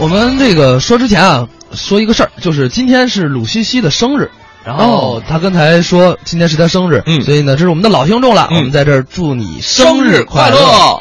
我们这个说之前啊，说一个事儿，就是今天是鲁西西的生日，然后他刚才说今天是他生日，嗯所以呢，这是我们的老听众了，嗯我们在这儿祝你生日快乐。乐！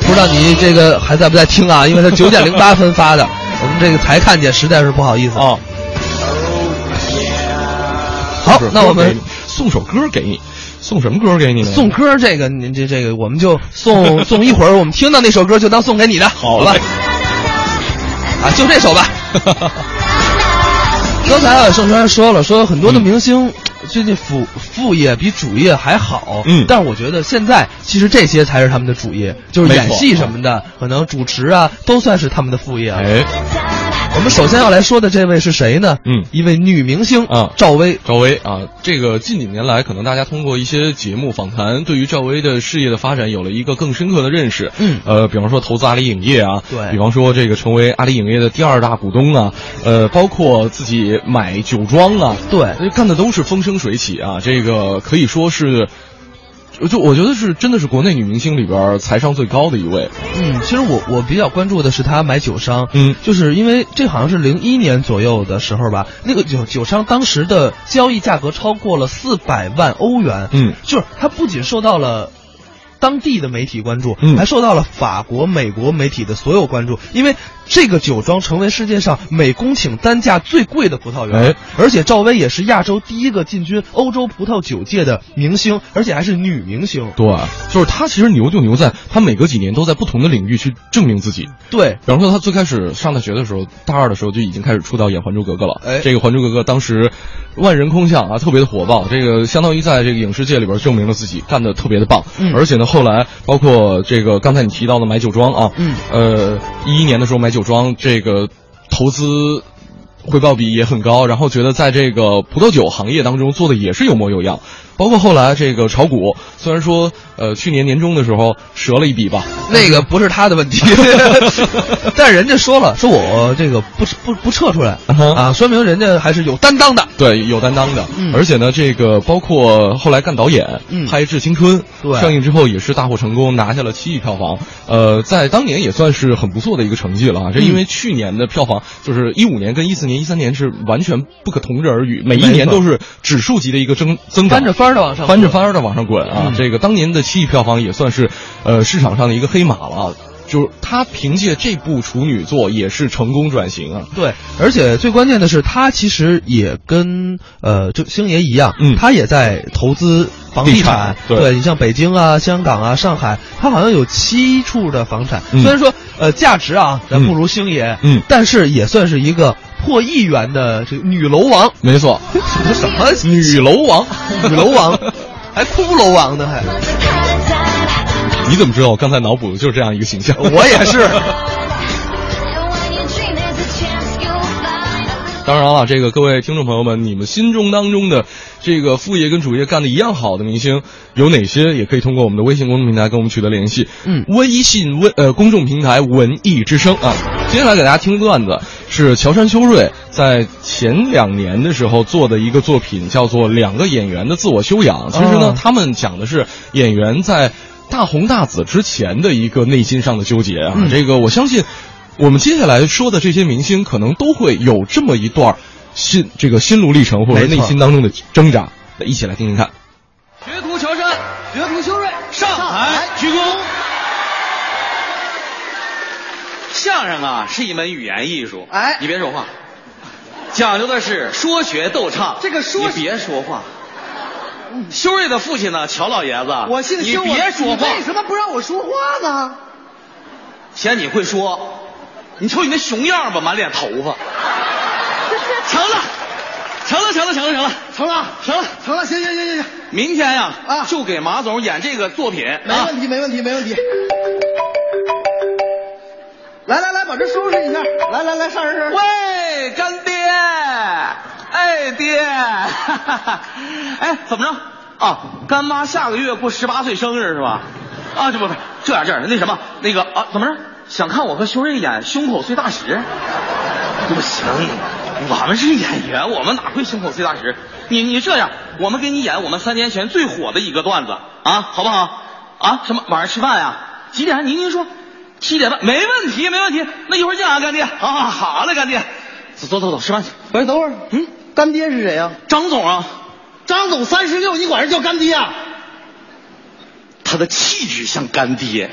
不知道你这个还在不在听啊？因为他九点零八分发的，我们这个才看见，实在是不好意思。哦，好送首，那我们你送首歌给你，送什么歌给你呢？送歌这个，您这这个我们就送送一会儿，我们听到那首歌就当送给你的，好吧嘞？啊，就这首吧。刚才啊，盛川说了，说很多的明星最近副副业比主业还好，嗯但是我觉得现在其实这些才是他们的主业，就是演戏什么的，可能主持啊都算是他们的副业啊。哎，我们首先要来说的这位是谁呢？嗯一位女明星啊赵薇。赵薇啊，这个近几年来，可能大家通过一些节目访谈，对于赵薇的事业的发展有了一个更深刻的认识。嗯呃，比方说投资阿里影业啊，对比方说这个成为阿里影业的第二大股东啊，呃，包括自己买酒庄啊，对干的都是风生水起啊，这个可以说是。就我觉得是真的是国内女明星里边财商最高的一位，嗯，其实我我比较关注的是她买酒商，嗯就是因为这好像是零一年左右的时候吧，那个酒酒商当时的交易价格超过了四百万欧元，嗯就是她不仅受到了。当地的媒体关注，嗯还受到了法国、美国媒体的所有关注，因为这个酒庄成为世界上每公顷单价最贵的葡萄园，哎而且赵薇也是亚洲第一个进军欧洲葡萄酒界的明星，而且还是女明星。对，就是她其实牛就牛在她每隔几年都在不同的领域去证明自己，对，比方说，她最开始上大学的时候，大二的时候就已经开始出道演《还珠格格》了。哎这个《还珠格格》当时万人空巷啊，特别的火爆。这个相当于在这个影视界里边证明了自己，干的特别的棒。嗯而且呢，后来包括这个刚才你提到的买酒庄啊，嗯，呃，一一年的时候买酒庄，这个投资。回报比也很高，然后觉得在这个葡萄酒行业当中做的也是有模有样，包括后来这个炒股，虽然说呃去年年中的时候折了一笔吧，那个不是他的问题，但是人家说了，说我这个不不不撤出来。啊，说明人家还是有担当的。对，有担当的，嗯。而且呢，这个包括后来干导演，嗯。拍《致青春》，对。上映之后也是大获成功，拿下了七亿票房，呃，在当年也算是很不错的一个成绩了啊。这因为去年的票房就是一五年跟一四年、一三年是完全不可同日而语，每一年都是指数级的一个增增长，翻着翻着往上翻着翻着往上滚啊！嗯这个当年的七亿票房也算是，呃，市场上的一个黑马了。就是他凭借这部处女作也是成功转型啊。对，而且最关键的是，他其实也跟呃，就星爷一样，嗯。他也在投资房地地产对。你像北京啊、香港啊、上海，他好像有七处的房产。嗯。虽然说呃价值啊，咱不如星爷，嗯。但是也算是一个破亿元的这个女楼王。没错，什么什么女楼王，女楼王，还骷髅王呢还。你怎么知道我刚才脑补的就是这样一个形象？我也是。当然了，这个各位听众朋友们，你们心中当中的这个副业跟主业干的一样好的明星有哪些？也可以通过我们的微信公众平台跟我们取得联系。嗯微信微呃公众平台文艺之声啊。接下来给大家听段子是乔杉秋瑞在前两年的时候做的一个作品，叫做《两个演员的自我修养》。其实呢，哦他们讲的是演员在大红大紫之前的一个内心上的纠结啊。嗯这个我相信。我们接下来说的这些明星，可能都会有这么一段心这个心路历程，或者内心当中的挣扎。一起来听听看。学徒乔杉，学徒修睿，上海鞠躬。相声啊是一门语言艺术，哎你别说话，讲究的是说学逗唱。这个说你别说话。修睿的父亲呢，乔老爷子，我姓修，你别说话你。为什么不让我说话呢？嫌你会说，你瞅你那熊样吧，满脸头发。成了，成了，成了，成了，成了，成了，成了。成了，行行行行行，明天呀，啊就给马总演这个作品，啊没问题，没问题，没问题。来来来，把这收拾一下。来来来，上人上。喂，干爹，哎爹，哈哈哈，哎，怎么着啊？干妈下个月过十八岁生日是吧？啊，这不不这样这样，那什么那个啊，怎么着？想看我和修睿演胸口碎大石？不行，我们是演员，我们哪会胸口碎大石？你你这样，我们给你演我们三年前最火的一个段子啊，好不好？啊，什么晚上吃饭呀、几点？您您说。七点半没问题，没问题。那一会儿见啊，干爹啊，好嘞，干爹。走走走走，吃饭去。喂，等会儿，嗯，干爹是谁呀、张总啊，张总三十六，你管人叫干爹啊？他的气质像干爹。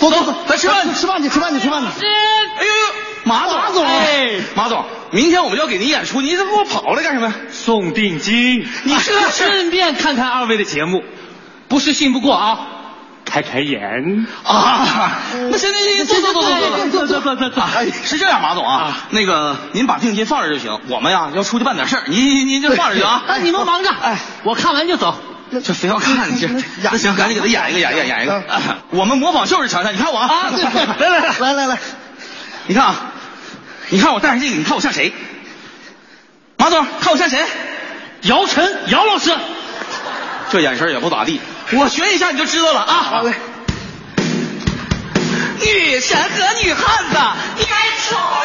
走走走，咱吃饭去吃饭去，吃饭去，吃饭去。哎呦呦，马总，马总。哎，马总，明天我们要给您演出，您这给我跑来干什么？呀？送定金，你这顺便看看二位的节目，不是信不过啊，开开眼。啊，那行行行，坐坐坐坐坐坐坐坐坐坐哎，是这样，马总啊，那个您把定金放这就行，我们呀要出去办点事儿，您您您就放着去啊。那你们忙着，哎，我看完就走。这非要看这，那行，赶紧给他演一个，演一个，演一个。啊我们模仿秀是强项，你看我啊，来来来，来来来，你看啊，你看我戴上这个，你看我像谁？马总，看我像谁？姚晨，姚老师，这眼神也不咋地，我学一下你就知道了啊。好嘞。女神和女汉子，你该丑了。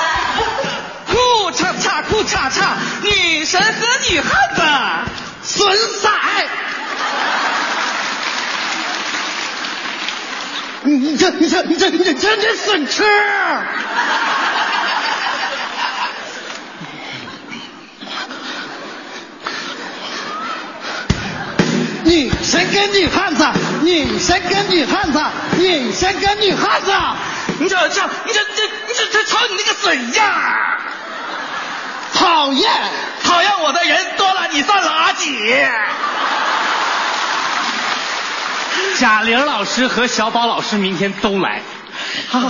裤叉叉裤叉叉，女神和女汉子，损色。你你这你这你这你这真是损吃！女先跟女汉子，你先跟女汉子，你先跟女汉子。你这这你这这你这这瞅你那个损样，讨厌！讨厌我的人多了你算垃圾。贾玲老师和小宝老师明天都来。好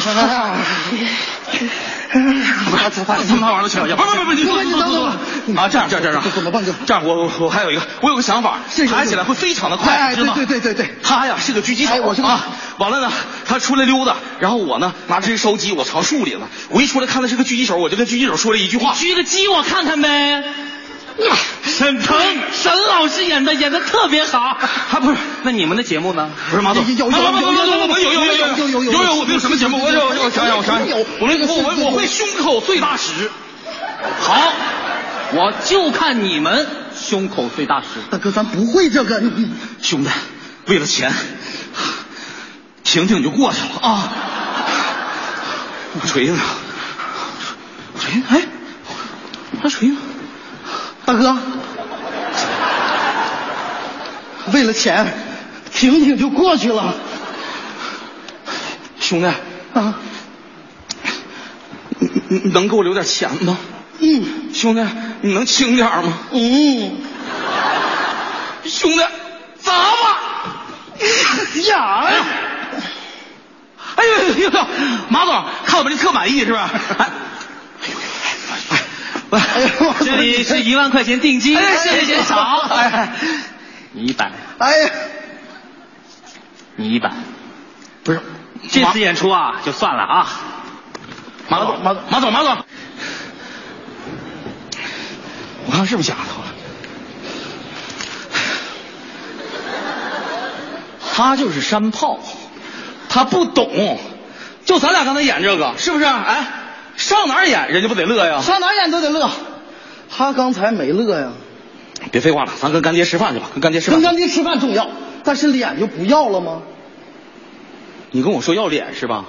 不是，他们玩的去了，不不不不，你坐坐坐坐啊，这样这样这样，怎么办？这样，我我还有一个，我有个想法，爬起来会非常的快，对？对对对对，他呀是个狙击手，啊，完了呢，他出来溜达，然后我呢拿着这烧鸡，我藏树里了。我一出来看他是个狙击手，我就跟狙击手说了一句话，狙个鸡我看看呗。沈腾，沈老师演的演的特别好。他不是那你们的节目呢？不是马总，有有有有有有我们有有有有有有有有我们有什么节目？我有我想想我想想，我们我我我会胸口碎大石。好，我就看你们胸口碎大石。大哥，咱不会这个，你你兄弟，为了钱，婷婷就过去了啊！锤子呢？锤子？哎，那锤子？大哥，为了钱，挺挺就过去了兄弟，啊。你你你能给我留点钱吗？嗯兄弟，你能轻点吗？嗯，兄弟，砸吧！呀，哎呦呦呦呦！马总，看我们这特满意是吧？这里是一万块钱定金，谢谢少。哎，你一百，哎呀，你一百。不是，这次演出啊，就算了啊。马总，马总，马总，马总，我看是不是假的？他就是山炮，他不懂，就咱俩刚才演这个，是不是？哎，上哪儿演人家不得乐呀？上哪儿演都得乐。他刚才没乐呀，别废话了，咱跟干爹吃饭去吧，跟干爹吃饭跟。干爹吃饭重要，但是脸就不要了吗？你跟我说要脸是吧？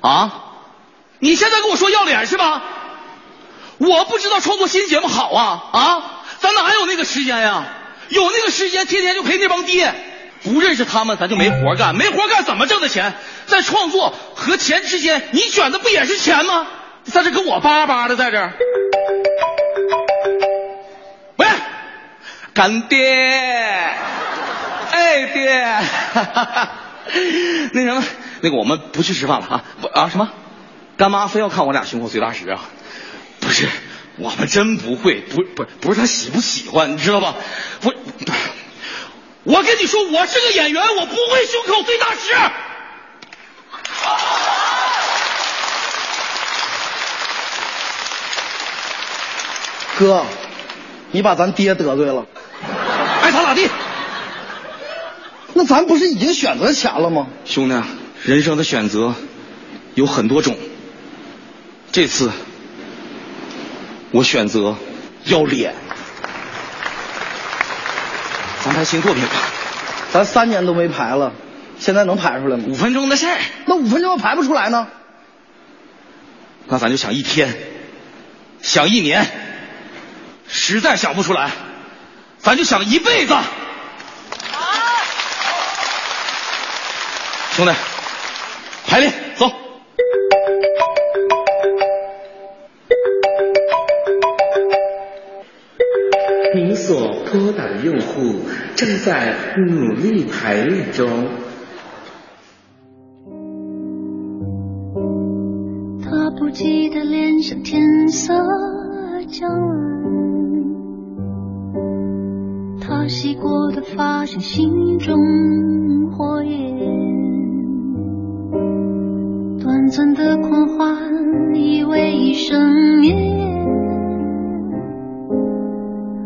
啊？你现在跟我说要脸是吧？我不知道创作新节目好啊啊！咱哪有那个时间呀？有那个时间，天天就陪那帮爹，不认识他们，咱就没活干，没活干怎么挣的钱？在创作和钱之间，你选的不也是钱吗？在这跟我叭叭的在这。喂，干爹，哎爹，哈哈哈那什么，那个我们不去吃饭了啊？不啊什么？干妈非要看我俩胸口碎大石啊？不是，我们真不会，不不不是他喜不喜欢，你知道吧？我我跟你说，我是个演员，我不会胸口碎大石。哥，你把咱爹得罪了，爱咋咋地。那咱不是已经选择钱了吗？兄弟，人生的选择有很多种，这次我选择要脸。咱拍新作品吧。咱三年都没排了，现在能排出来吗？五分钟的事儿，那五分钟要排不出来呢？那咱就想一天，想一年，实在想不出来，咱就想一辈子。兄弟，排练走。您所拨打的用户正在努力排练中。他不羁的脸上天色将晚，发现心中火焰，短暂的狂欢以为一生绵延，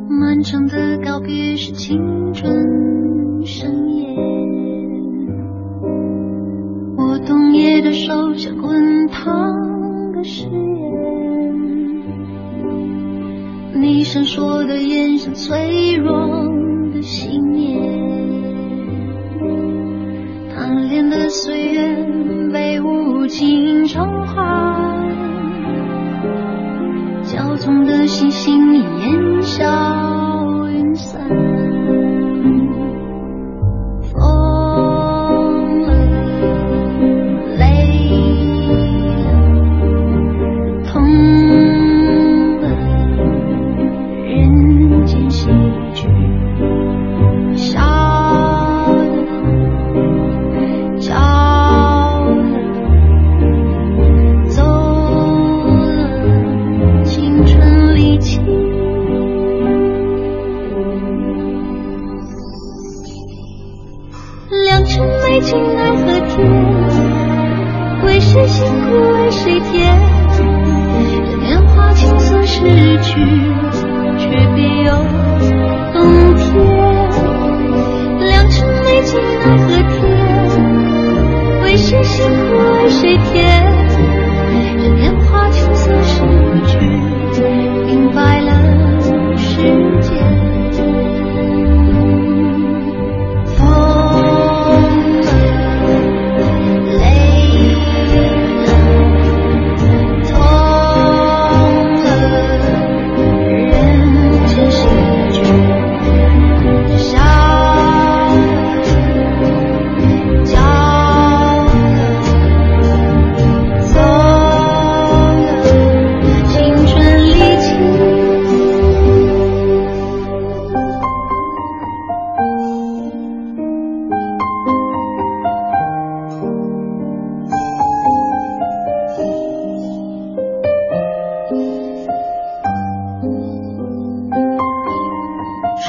漫长的告别是青春盛宴。我冬夜的手像滚烫的誓言，你闪烁的眼像脆弱的心岁月被无情偿还，骄纵的心性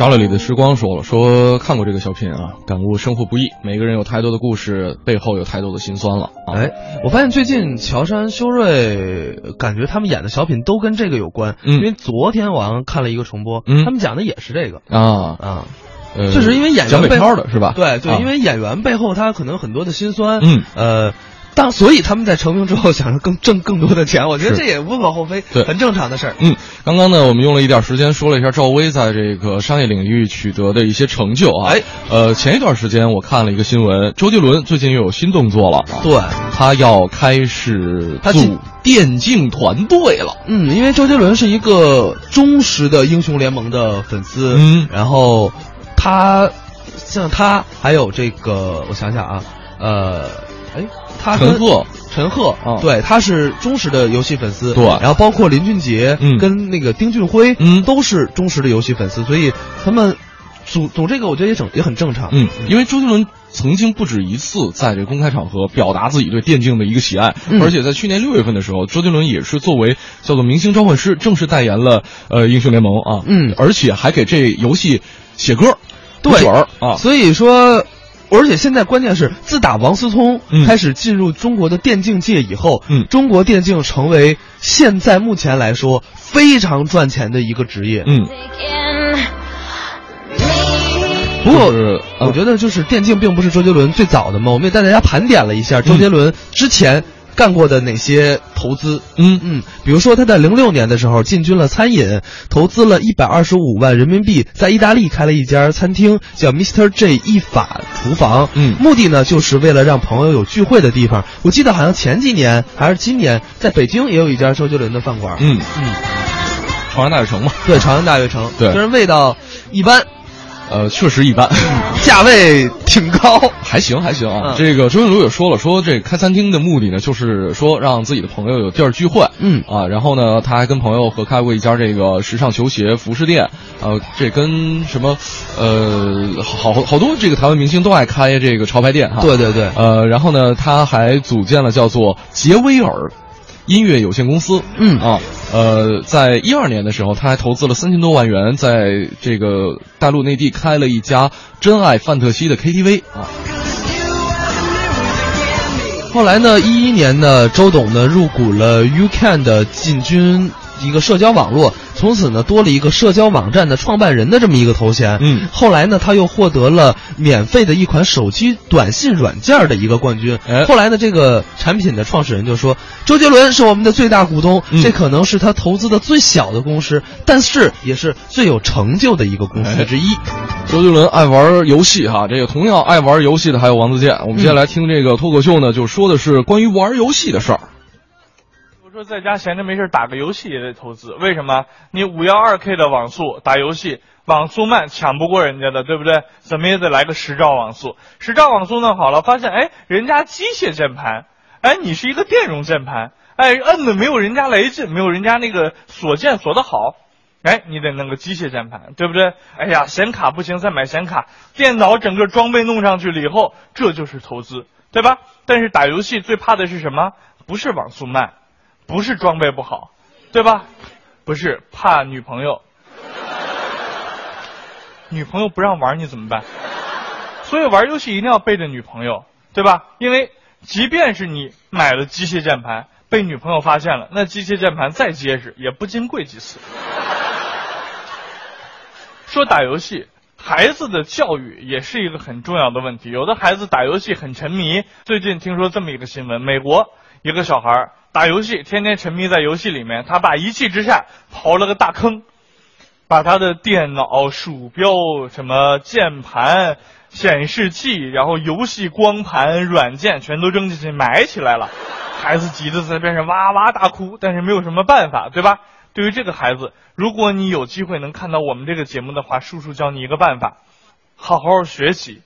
沙乐里的时光说了，说看过这个小品啊，感悟生活不易，每个人有太多的故事，背后有太多的辛酸了啊。哎，我发现最近乔杉、修睿，感觉他们演的小品都跟这个有关。嗯因为昨天晚上看了一个重播，嗯他们讲的也是这个啊，啊。呃就是因为演员背后的是吧？对对，啊因为演员背后他可能很多的辛酸，嗯呃，当所以他们在成名之后想着更挣更多的钱，我觉得这也无可厚非，对很正常的事儿。嗯，刚刚呢，我们用了一点时间说了一下赵薇在这个商业领域取得的一些成就啊。哎，呃，前一段时间我看了一个新闻，周杰伦最近又有新动作了啊，对，他要开始他进组电竞团队了。嗯，因为周杰伦是一个忠实的英雄联盟的粉丝，嗯然后他像他还有这个，我想想啊，呃，哎，陈赫，陈赫啊对，他是忠实的游戏粉丝，对然后包括林俊杰，嗯跟那个丁俊晖，嗯都是忠实的游戏粉丝，所以他们组组这个，我觉得也整也很正常，嗯，因为周杰伦曾经不止一次在这公开场合表达自己对电竞的一个喜爱，嗯而且在去年六月份的时候，周杰伦也是作为叫做明星召唤师正式代言了呃英雄联盟啊，嗯而且还给这游戏写歌，对啊，所以说。而且现在关键是，自打王思聪嗯开始进入中国的电竞界以后，嗯中国电竞成为现在目前来说非常赚钱的一个职业。嗯，不过就是我觉得就是电竞并不是周杰伦最早的嘛，我们也带大家盘点了一下周杰伦之前干过的哪些投资。嗯嗯，比如说他在零六年的时候进军了餐饮，投资了一百二十五万人民币，在意大利开了一家餐厅，叫 Mr. J 一法厨房。嗯目的呢就是为了让朋友有聚会的地方。我记得好像前几年还是今年，在北京也有一家周杰伦的饭馆。嗯，嗯，朝阳大悦城嘛，对，朝阳大悦城，对虽然味道一般，呃，确实一般。价位挺高。还行还行啊，嗯。这个周云茹也说了，说这开餐厅的目的呢，就是说让自己的朋友有地儿聚会，嗯。啊，然后呢，他还跟朋友合开过一家这个时尚球鞋服饰店，呃，这跟什么，呃，好好好多这个台湾明星都爱开这个潮牌店哈，对对对。呃，然后呢，他还组建了叫做杰威尔音乐有限公司，嗯。啊，呃，在一二年的时候，他还投资了三千多万元，在这个大陆内地开了一家真爱范特西的 KTV 啊。后来呢，一一年呢，周董呢入股了 UCAN 的进军一个社交网络，从此呢多了一个社交网站的创办人的这么一个头衔。嗯后来呢，他又获得了免费的一款手机短信软件的一个冠军。哎后来呢，这个产品的创始人就说，周杰伦是我们的最大股东，嗯这可能是他投资的最小的公司，但是也是最有成就的一个公司之一。周杰伦爱玩游戏哈，这个同样爱玩游戏的还有王自健。我们接下来听这个脱口秀呢，就说的是关于玩游戏的事儿。说在家闲着没事打个游戏也得投资，为什么？你五幺二 K 的网速打游戏，网速慢抢不过人家的，对不对？怎么也得来个十兆网速。十兆网速弄好了，发现哎，人家机械键盘，哎，你是一个电容键盘，哎，摁的没有人家来劲，没有人家那个锁键锁的好。哎，你得弄个机械键盘，对不对？哎呀，显卡不行，再买显卡。电脑整个装备弄上去了以后，这就是投资，对吧？但是打游戏最怕的是什么？不是网速慢，不是装备不好，对吧？不是怕女朋友，女朋友不让玩你怎么办？所以玩游戏一定要背着女朋友，对吧？因为即便是你买了机械键盘，被女朋友发现了，那机械键盘再结实，也不经贵几次。说打游戏，孩子的教育也是一个很重要的问题。有的孩子打游戏很沉迷。最近听说这么一个新闻：美国一个小孩打游戏，天天沉迷在游戏里面，他爸一气之下刨了个大坑，把他的电脑、鼠标、什么键盘、显示器，然后游戏光盘、软件全都扔进去埋起来了。孩子急得在边上哇哇大哭，但是没有什么办法，对吧？对于这个孩子，如果你有机会能看到我们这个节目的话，叔叔教你一个办法，好好学习。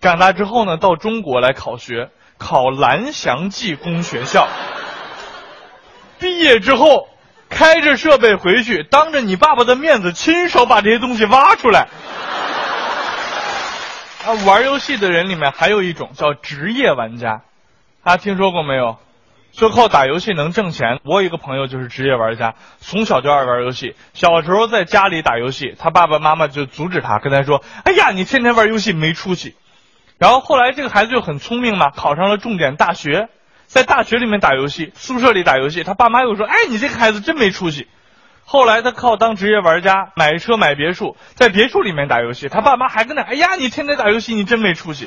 长大之后呢，到中国来考学，考蓝翔技工学校。毕业之后，开着设备回去，当着你爸爸的面子，亲手把这些东西挖出来。啊，玩游戏的人里面还有一种叫职业玩家，大家听说过没有？就靠打游戏能挣钱。我有一个朋友就是职业玩家，从小就爱玩游戏。小时候在家里打游戏，他爸爸妈妈就阻止他，跟他说：“哎呀，你天天玩游戏没出息。”然后后来这个孩子就很聪明嘛，考上了重点大学，在大学里面打游戏，宿舍里打游戏。他爸妈又说：“哎，你这个孩子真没出息。”后来他靠当职业玩家，买车买别墅，在别墅里面打游戏。他爸妈还跟那：“哎呀，你天天打游戏，你真没出息。”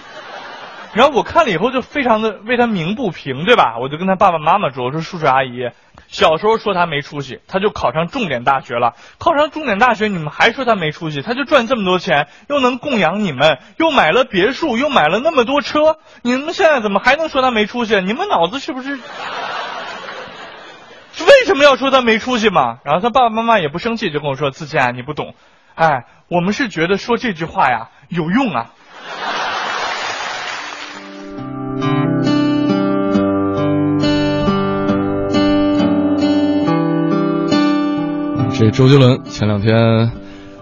然后我看了以后就非常的为他鸣不平，对吧？我就跟他爸爸妈妈说：“我说叔叔阿姨，小时候说他没出息，他就考上重点大学了。考上重点大学，你们还说他没出息？他就赚这么多钱，又能供养你们，又买了别墅，又买了那么多车，你们现在怎么还能说他没出息？你们脑子是不是？为什么要说他没出息嘛？然后他爸爸妈妈也不生气，就跟我说：“自健，你不懂，哎，我们是觉得说这句话呀有用啊。”这周杰伦前两天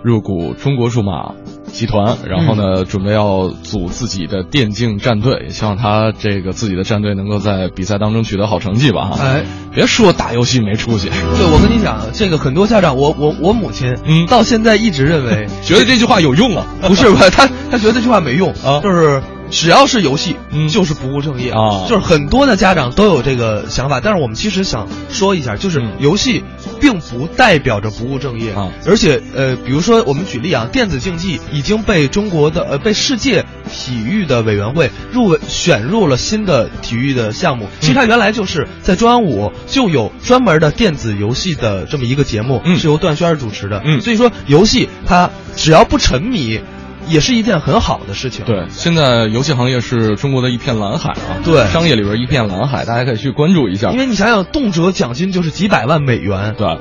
入股中国数码集团，然后呢，准备要组自己的电竞战队，也希望他这个自己的战队能够在比赛当中取得好成绩吧。哈，哎，别说打游戏没出息，对，我跟你讲，这个很多家长，我我我母亲，嗯。到现在一直认为，觉得这句话有用啊。不是不是，他他觉得这句话没用啊。就是只要是游戏，嗯就是不务正业啊。就是很多的家长都有这个想法，但是我们其实想说一下，就是嗯。游戏并不代表着不务正业啊。而且呃，比如说我们举例啊，电子竞技已经被中国的呃被世界体育的委员会入围选入了新的体育的项目。其实它原来就是在中央五就有专门的电子游戏的这么一个节目，嗯是由段轩儿主持的。嗯所以说游戏它只要不沉迷。也是一件很好的事情。对，现在游戏行业是中国的一片蓝海啊，对商业里边一片蓝海，大家可以去关注一下因。为你想想，动辄奖金就是几百万美元。对，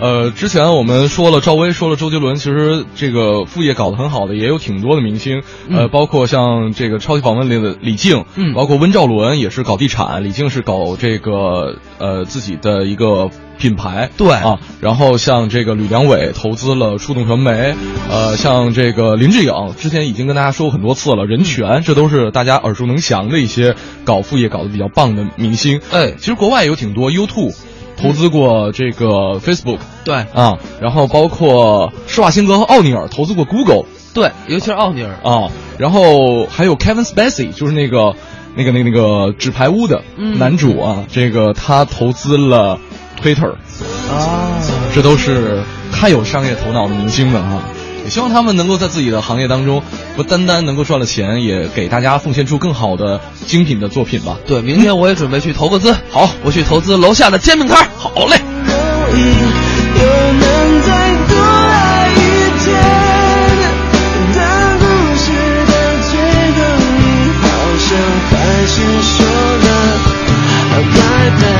呃，之前我们说了赵薇，说了周杰伦，其实这个副业搞得很好的也有挺多的明星，呃，嗯包括像这个超级访问里的李静，嗯。包括温兆伦也是搞地产，李静是搞这个呃自己的一个品牌，对。啊，然后像这个吕良伟投资了触动传媒，呃，像这个林志颖之前已经跟大家说过很多次了，人权这都是大家耳熟能详的一些搞副业搞得比较棒的明星，哎其实国外有挺多 YouTube 投资过这个 Facebook。对啊，然后包括施瓦辛格和奥尼尔投资过 Google 对，尤其是奥尼尔。啊，然后还有 Kevin Spacey，就是那个那个那个那个纸牌屋的嗯男主啊，这个他投资了 Twitter，啊，这都是太有商业头脑的明星们啊。也希望他们能够在自己的行业当中，不单单能够赚了钱，也给大家奉献出更好的精品的作品吧。对，明天我也准备去投个资。好，我去投资楼下的煎饼摊。好嘞。是说了，拜拜。